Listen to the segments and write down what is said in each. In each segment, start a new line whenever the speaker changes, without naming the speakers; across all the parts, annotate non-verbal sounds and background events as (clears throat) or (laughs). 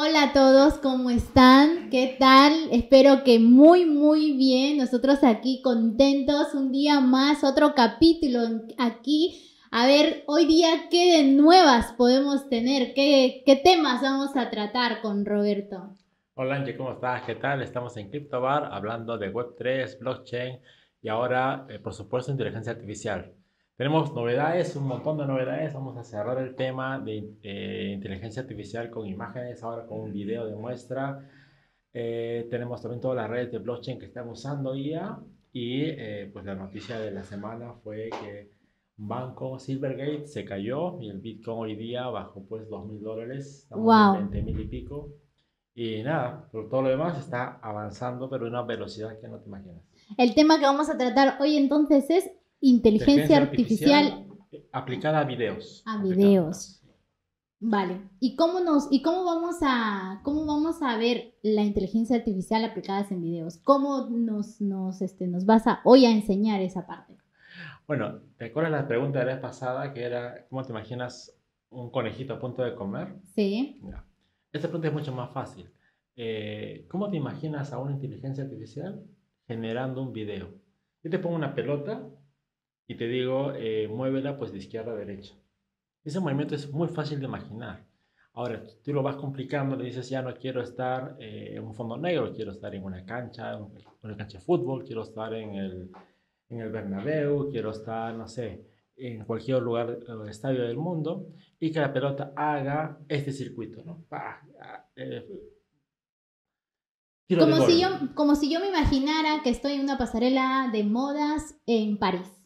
Hola a todos, ¿cómo están? ¿Qué tal? Espero que muy, muy bien. Nosotros aquí contentos, un día más, otro capítulo aquí. A ver, hoy día, ¿qué de nuevas podemos tener? ¿Qué, qué temas vamos a tratar con Roberto?
Hola Angie, ¿cómo estás? ¿Qué tal? Estamos en CryptoBar hablando de Web3, blockchain y ahora, eh, por supuesto, inteligencia artificial. Tenemos novedades, un montón de novedades. Vamos a cerrar el tema de eh, inteligencia artificial con imágenes, ahora con un video de muestra. Eh, tenemos también todas las redes de blockchain que están usando IA. Y eh, pues la noticia de la semana fue que banco, Silvergate, se cayó y el Bitcoin hoy día bajó pues 2 mil dólares.
Wow.
en 20 mil y pico. Y nada, por todo lo demás está avanzando, pero a una velocidad que no te imaginas.
El tema que vamos a tratar hoy entonces es inteligencia artificial
eh, aplicada a videos.
a videos. Vale. ¿Y cómo nos y cómo vamos a cómo vamos a ver la inteligencia artificial aplicadas en videos? ¿Cómo nos nos este nos vas a hoy a enseñar esa parte?
Bueno, ¿te acuerdas la pregunta de la vez pasada que era, ¿cómo te imaginas un conejito a punto de comer?
Sí.
Esta pregunta es mucho más fácil. Eh, ¿Cómo te imaginas a una inteligencia artificial generando un video? Yo te pongo una pelota y te digo, eh, muévela pues de izquierda a derecha. Ese movimiento es muy fácil de imaginar. Ahora, tú lo vas complicando, le dices, ya no quiero estar eh, en un fondo negro, quiero estar en una cancha, en una cancha de fútbol, quiero estar en el, en el Bernabéu, quiero estar, no sé, en cualquier lugar o estadio del mundo, y que la pelota haga este circuito, ¿no? Pa, ah, eh,
Como si yo como si yo me imaginara que estoy en una pasarela de modas en París.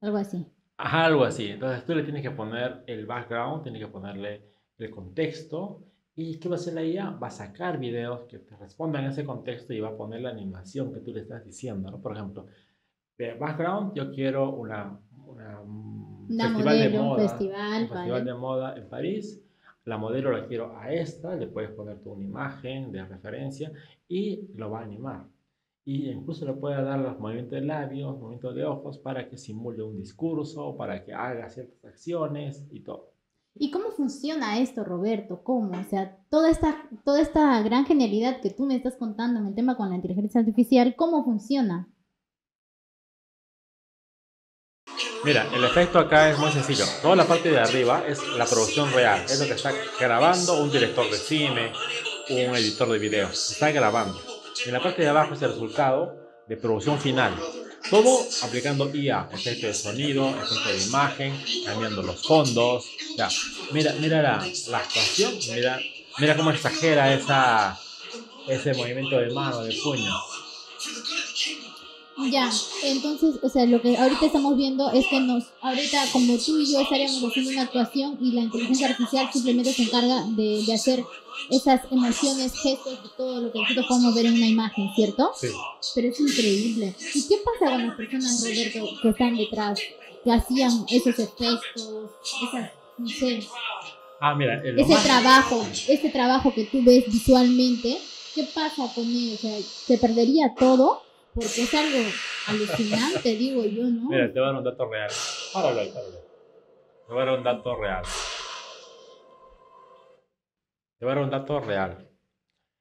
Algo así.
Ajá, algo así. Entonces tú le tienes que poner el background, tienes que ponerle el contexto. ¿Y qué va a hacer la IA? Va a sacar videos que te respondan a ese contexto y va a poner la animación que tú le estás diciendo, ¿no? Por ejemplo, de background, yo quiero una, una, un
Una
festival de
modelo, un
moda,
festival,
un festival
vale.
de moda en París. La modelo la quiero a esta, le puedes poner tú una imagen de referencia y lo va a animar. Y incluso le puede dar los movimientos de labios, movimientos de ojos para que simule un discurso, para que haga ciertas acciones y todo.
¿Y cómo funciona esto, Roberto? ¿Cómo? O sea, toda esta, toda esta gran genialidad que tú me estás contando en el tema con la inteligencia artificial, ¿cómo funciona?
Mira, el efecto acá es muy sencillo. Toda la parte de arriba es la producción real. Es lo que está grabando un director de cine, un editor de video. Está grabando. En la parte de abajo es el resultado de producción final. Todo aplicando IA, efecto de sonido, efecto de imagen, cambiando los fondos. Ya, mira, mira la, la actuación, mira, mira cómo exagera esa, ese movimiento de mano, de puño.
Ya, entonces, o sea, lo que ahorita estamos viendo es que nos, ahorita como tú y yo estaríamos haciendo una actuación y la inteligencia artificial simplemente se encarga de, de hacer esas emociones, gestos y todo lo que nosotros podemos ver en una imagen, ¿cierto?
Sí.
Pero es increíble. ¿Y qué pasa con las personas, Roberto, que están detrás, que hacían esos efectos, esas, no sé,
Ah, mira, lo
ese
más-
trabajo, ese trabajo que tú ves visualmente, ¿qué pasa con él? O sea, se perdería todo porque es algo alucinante, (laughs) digo yo, ¿no?
Mira, te voy a dar un dato real. Páralo páralo. Te voy a dar un dato real. Te voy a dar un dato real.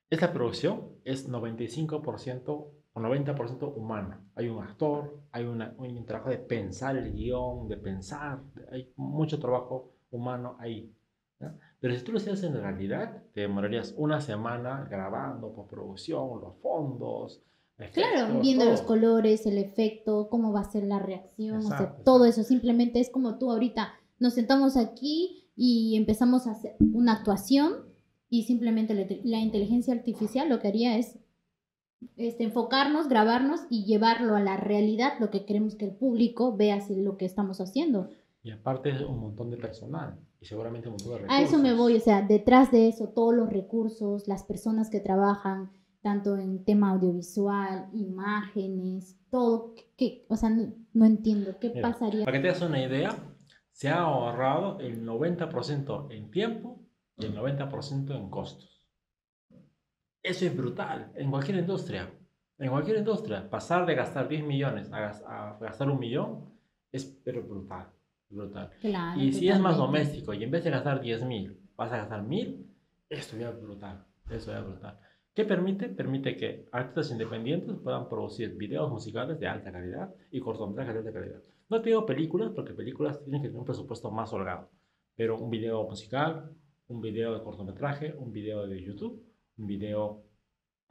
Esta producción es 95% o 90% humano. Hay un actor, hay una- un trabajo de pensar el guion, de pensar, hay mucho trabajo humano ahí. ¿ya? Pero si tú lo hicieras en realidad, te demorarías una semana grabando, postproducción, los fondos.
Claro,
efectos,
viendo los
todo.
colores, el efecto, cómo va a ser la reacción, o sea,
Exacto,
todo
exacto.
eso simplemente es como tú ahorita nos sentamos aquí y empezamos a hacer una actuación y simplemente la, la inteligencia artificial lo que haría es este, enfocarnos, grabarnos y llevarlo a la realidad, lo que queremos que el público vea si lo que estamos haciendo.
Y aparte es un montón de personal y seguramente un montón de recursos.
A eso me voy, o sea, detrás de eso, todos los recursos, las personas que trabajan, tanto en tema audiovisual, imágenes, todo, que, o sea, no, no entiendo qué
Mira,
pasaría.
Para que te hagas una idea, se ha ahorrado el 90% en tiempo y el 90% en costos. Eso es brutal en cualquier industria. En cualquier industria, pasar de gastar 10 millones a, gas- a gastar un millón es pero brutal. brutal.
Claro,
Y si es más doméstico y en vez de gastar 10 mil vas a gastar mil, esto ya es brutal. Eso es brutal. ¿Qué permite? Permite que artistas independientes puedan producir videos musicales de alta calidad y cortometrajes de alta calidad. No te digo películas, porque películas tienen que tener un presupuesto más holgado, pero un video musical, un video de cortometraje, un video de YouTube, un video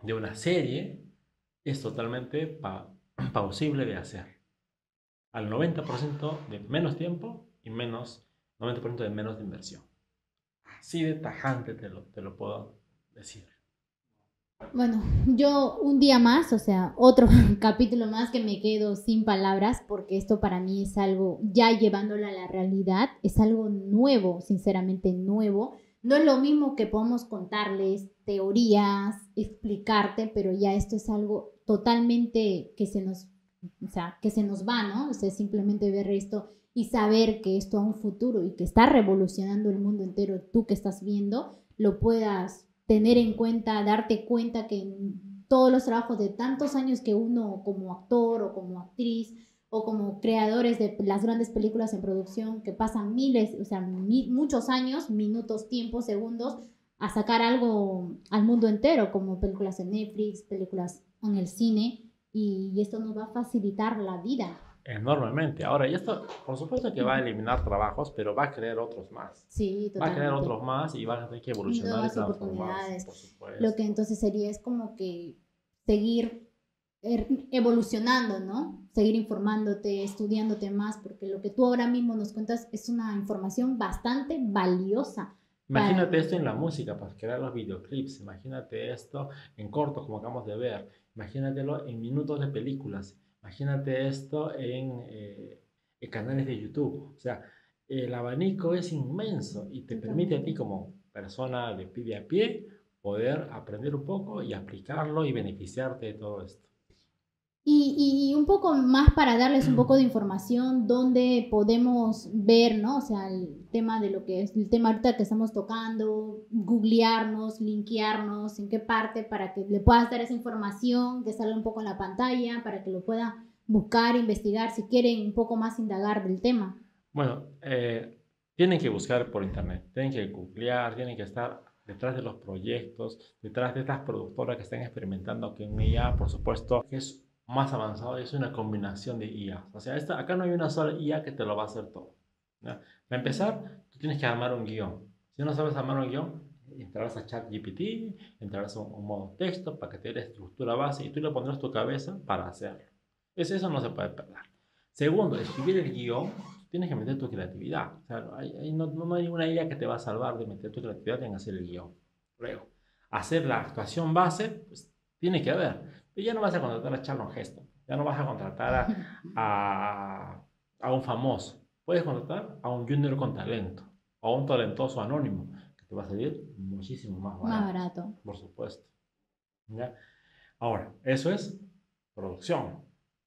de una serie, es totalmente pa (clears throat) posible de hacer. Al 90% de menos tiempo y menos 90% de menos inversión. Así de tajante te lo, te lo puedo decir.
Bueno, yo un día más, o sea, otro (laughs) capítulo más que me quedo sin palabras porque esto para mí es algo, ya llevándolo a la realidad, es algo nuevo, sinceramente nuevo. No es lo mismo que podemos contarles teorías, explicarte, pero ya esto es algo totalmente que se nos, o sea, que se nos va, ¿no? O sea, simplemente ver esto y saber que esto a un futuro y que está revolucionando el mundo entero, tú que estás viendo, lo puedas tener en cuenta, darte cuenta que todos los trabajos de tantos años que uno como actor o como actriz o como creadores de las grandes películas en producción que pasan miles, o sea, muchos años, minutos, tiempos, segundos, a sacar algo al mundo entero, como películas en Netflix, películas en el cine, y esto nos va a facilitar la vida
enormemente. Ahora, y esto, por supuesto que va a eliminar trabajos, pero va a crear otros más.
Sí,
totalmente. Va a crear otros más y va a tener que evolucionar y
transformarse, Lo que entonces sería es como que seguir evolucionando, ¿no? Seguir informándote, estudiándote más, porque lo que tú ahora mismo nos cuentas es una información bastante valiosa.
Imagínate esto en la música, para crear los videoclips. Imagínate esto en cortos, como acabamos de ver. Imagínatelo en minutos de películas Imagínate esto eh, en, canales de YouTube. O sea, el abanico es inmenso y te permite a ti como persona de pie a pie poder aprender un poco y aplicarlo y beneficiarte de todo esto.
Y, un poco más para darles un poco de información donde podemos ver, ¿no? O sea, el tema de lo que es el tema ahorita que estamos tocando, googlearnos, linkearnos, en qué parte, para que le puedas dar esa información que sale un poco en la pantalla, para que lo pueda buscar, investigar, si quieren un poco más indagar del tema.
Bueno, eh, tienen que buscar por internet, tienen que googlear, tienen que estar detrás de los proyectos, detrás de estas productoras que están experimentando que en ella, por supuesto, que es más avanzado es una combinación de IA. O sea, esta, acá no hay una sola IA que te lo va a hacer todo. Para empezar, tú tienes que armar un guion. Si no sabes armar un guion, entrarás a ChatGPT, entrarás a un, modo texto para que te dé estructura base y tú le pondrás tu cabeza para hacerlo. Es, eso no se puede perder. Segundo, escribir el guion, tienes que meter tu creatividad. O sea, no, no, hay ninguna IA que te va a salvar de meter tu creatividad en hacer el guion. Luego, hacer la actuación base, pues tiene que haber. Y ya no vas a contratar a Charlon Heston, ya no vas a contratar a, a, un famoso. Puedes contratar a un junior con talento, a un talentoso anónimo, que te va a salir muchísimo más barato.
Más barato.
Por supuesto. ¿Ya? Ahora, eso es producción.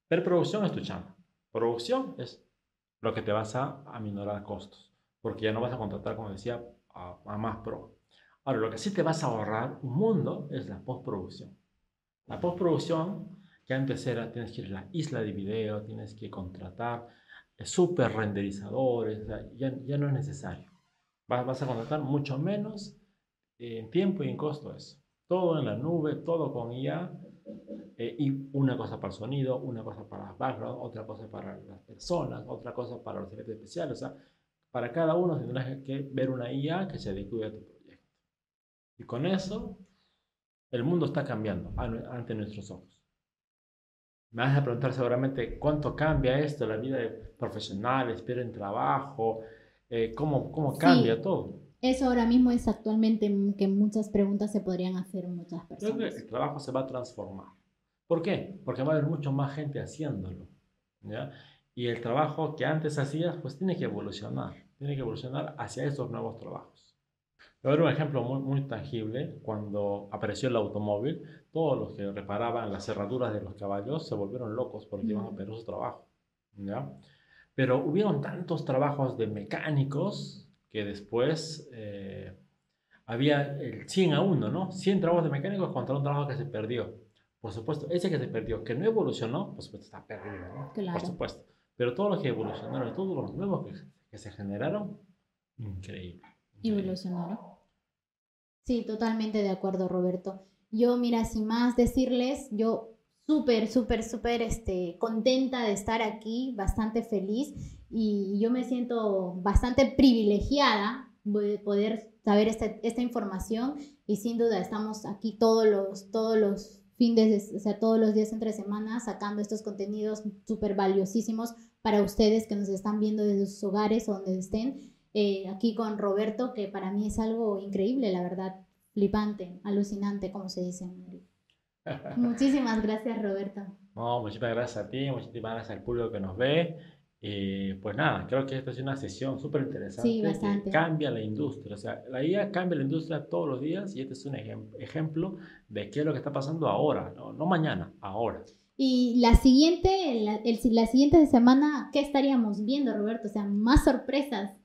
Pero producción es tu chamba. Producción es lo que te vas a aminorar costos, porque ya no vas a contratar, como decía, a, a más pro. Ahora, lo que sí te vas a ahorrar un mundo es la postproducción. La postproducción, que antes era, tienes que ir a la isla de video, tienes que contratar eh, super renderizadores, ya, ya, no es necesario. Vas, vas, a contratar mucho menos en tiempo y en costo eso. Todo en la nube, todo con IA, eh, y una cosa para el sonido, una cosa para las background, otra cosa para las personas, otra cosa para los efectos especiales. O sea, para cada uno tendrás que ver una IA que se adecue a tu proyecto. Y con eso el mundo está cambiando ante nuestros ojos. Me vas a preguntar seguramente cuánto cambia esto, la vida de profesionales, pierden trabajo, eh, cómo, cómo cambia todo.
Eso ahora mismo es actualmente que muchas preguntas se podrían hacer muchas personas.
Creo que el trabajo se va a transformar. ¿Por qué? Porque va a haber mucho más gente haciéndolo. Y el trabajo que antes hacías, pues tiene que evolucionar. Tiene que evolucionar hacia esos nuevos trabajos. Voy a ver un ejemplo muy, muy tangible. Cuando apareció el automóvil, todos los que reparaban las cerraduras de los caballos se volvieron locos porque iban a perder su trabajo. ¿ya? Pero hubieron tantos trabajos de mecánicos que después eh, había el 100 a 1, ¿no? 100 trabajos de mecánicos contra un trabajo que se perdió. Por supuesto, ese que se perdió, que no evolucionó, por supuesto está perdido, ¿no?
Claro.
Por supuesto. Pero todos los que evolucionaron, todos los nuevos que, que se generaron, increíble.
Evolucionaron. Sí, totalmente de acuerdo, Roberto. Yo, mira, sin más decirles, yo súper, súper, súper este, contenta de estar aquí, bastante feliz y yo me siento bastante privilegiada de poder saber este, esta información y sin duda estamos aquí todos los, todos los fines, o sea, todos los días entre semanas sacando estos contenidos súper valiosísimos para ustedes que nos están viendo desde sus hogares o donde estén. Eh, aquí con Roberto, que para mí es algo increíble, la verdad, flipante, alucinante, como se dice en (laughs) Muchísimas gracias, Roberto.
No, muchísimas gracias a ti, muchísimas gracias al público que nos ve. Y pues nada, creo que esta es una sesión súper interesante
sí, bastante.
que cambia la industria. O sea, la IA cambia la industria todos los días y este es un ejemplo de qué es lo que está pasando ahora, no, no mañana, ahora.
Y la siguiente, la, el, la siguiente semana, ¿qué estaríamos viendo, Roberto? O sea, más sorpresas.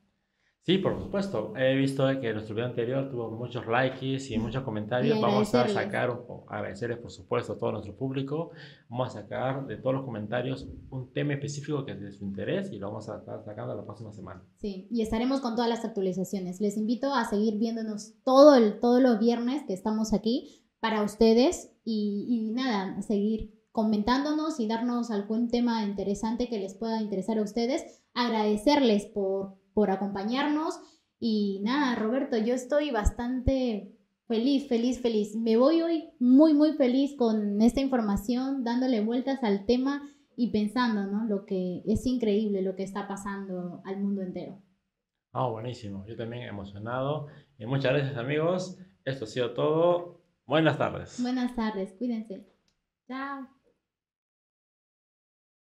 Sí, por supuesto. He visto que nuestro video anterior tuvo muchos likes y muchos comentarios. Vamos a sacar, agradecerles por supuesto a todo nuestro público. Vamos a sacar de todos los comentarios un tema específico que es de su interés y lo vamos a estar sacando la próxima semana.
Sí, y estaremos con todas las actualizaciones. Les invito a seguir viéndonos todo el, todos los viernes que estamos aquí para ustedes y, y nada, seguir comentándonos y darnos algún tema interesante que les pueda interesar a ustedes. Agradecerles por por acompañarnos. Y nada, Roberto, yo estoy bastante feliz, feliz, feliz. Me voy hoy muy, muy feliz con esta información, dándole vueltas al tema y pensando, ¿no? Lo que es increíble lo que está pasando al mundo entero.
Ah, buenísimo. Yo también emocionado. Y muchas gracias, amigos. Esto ha sido todo. Buenas tardes.
Buenas tardes. Cuídense. Chao.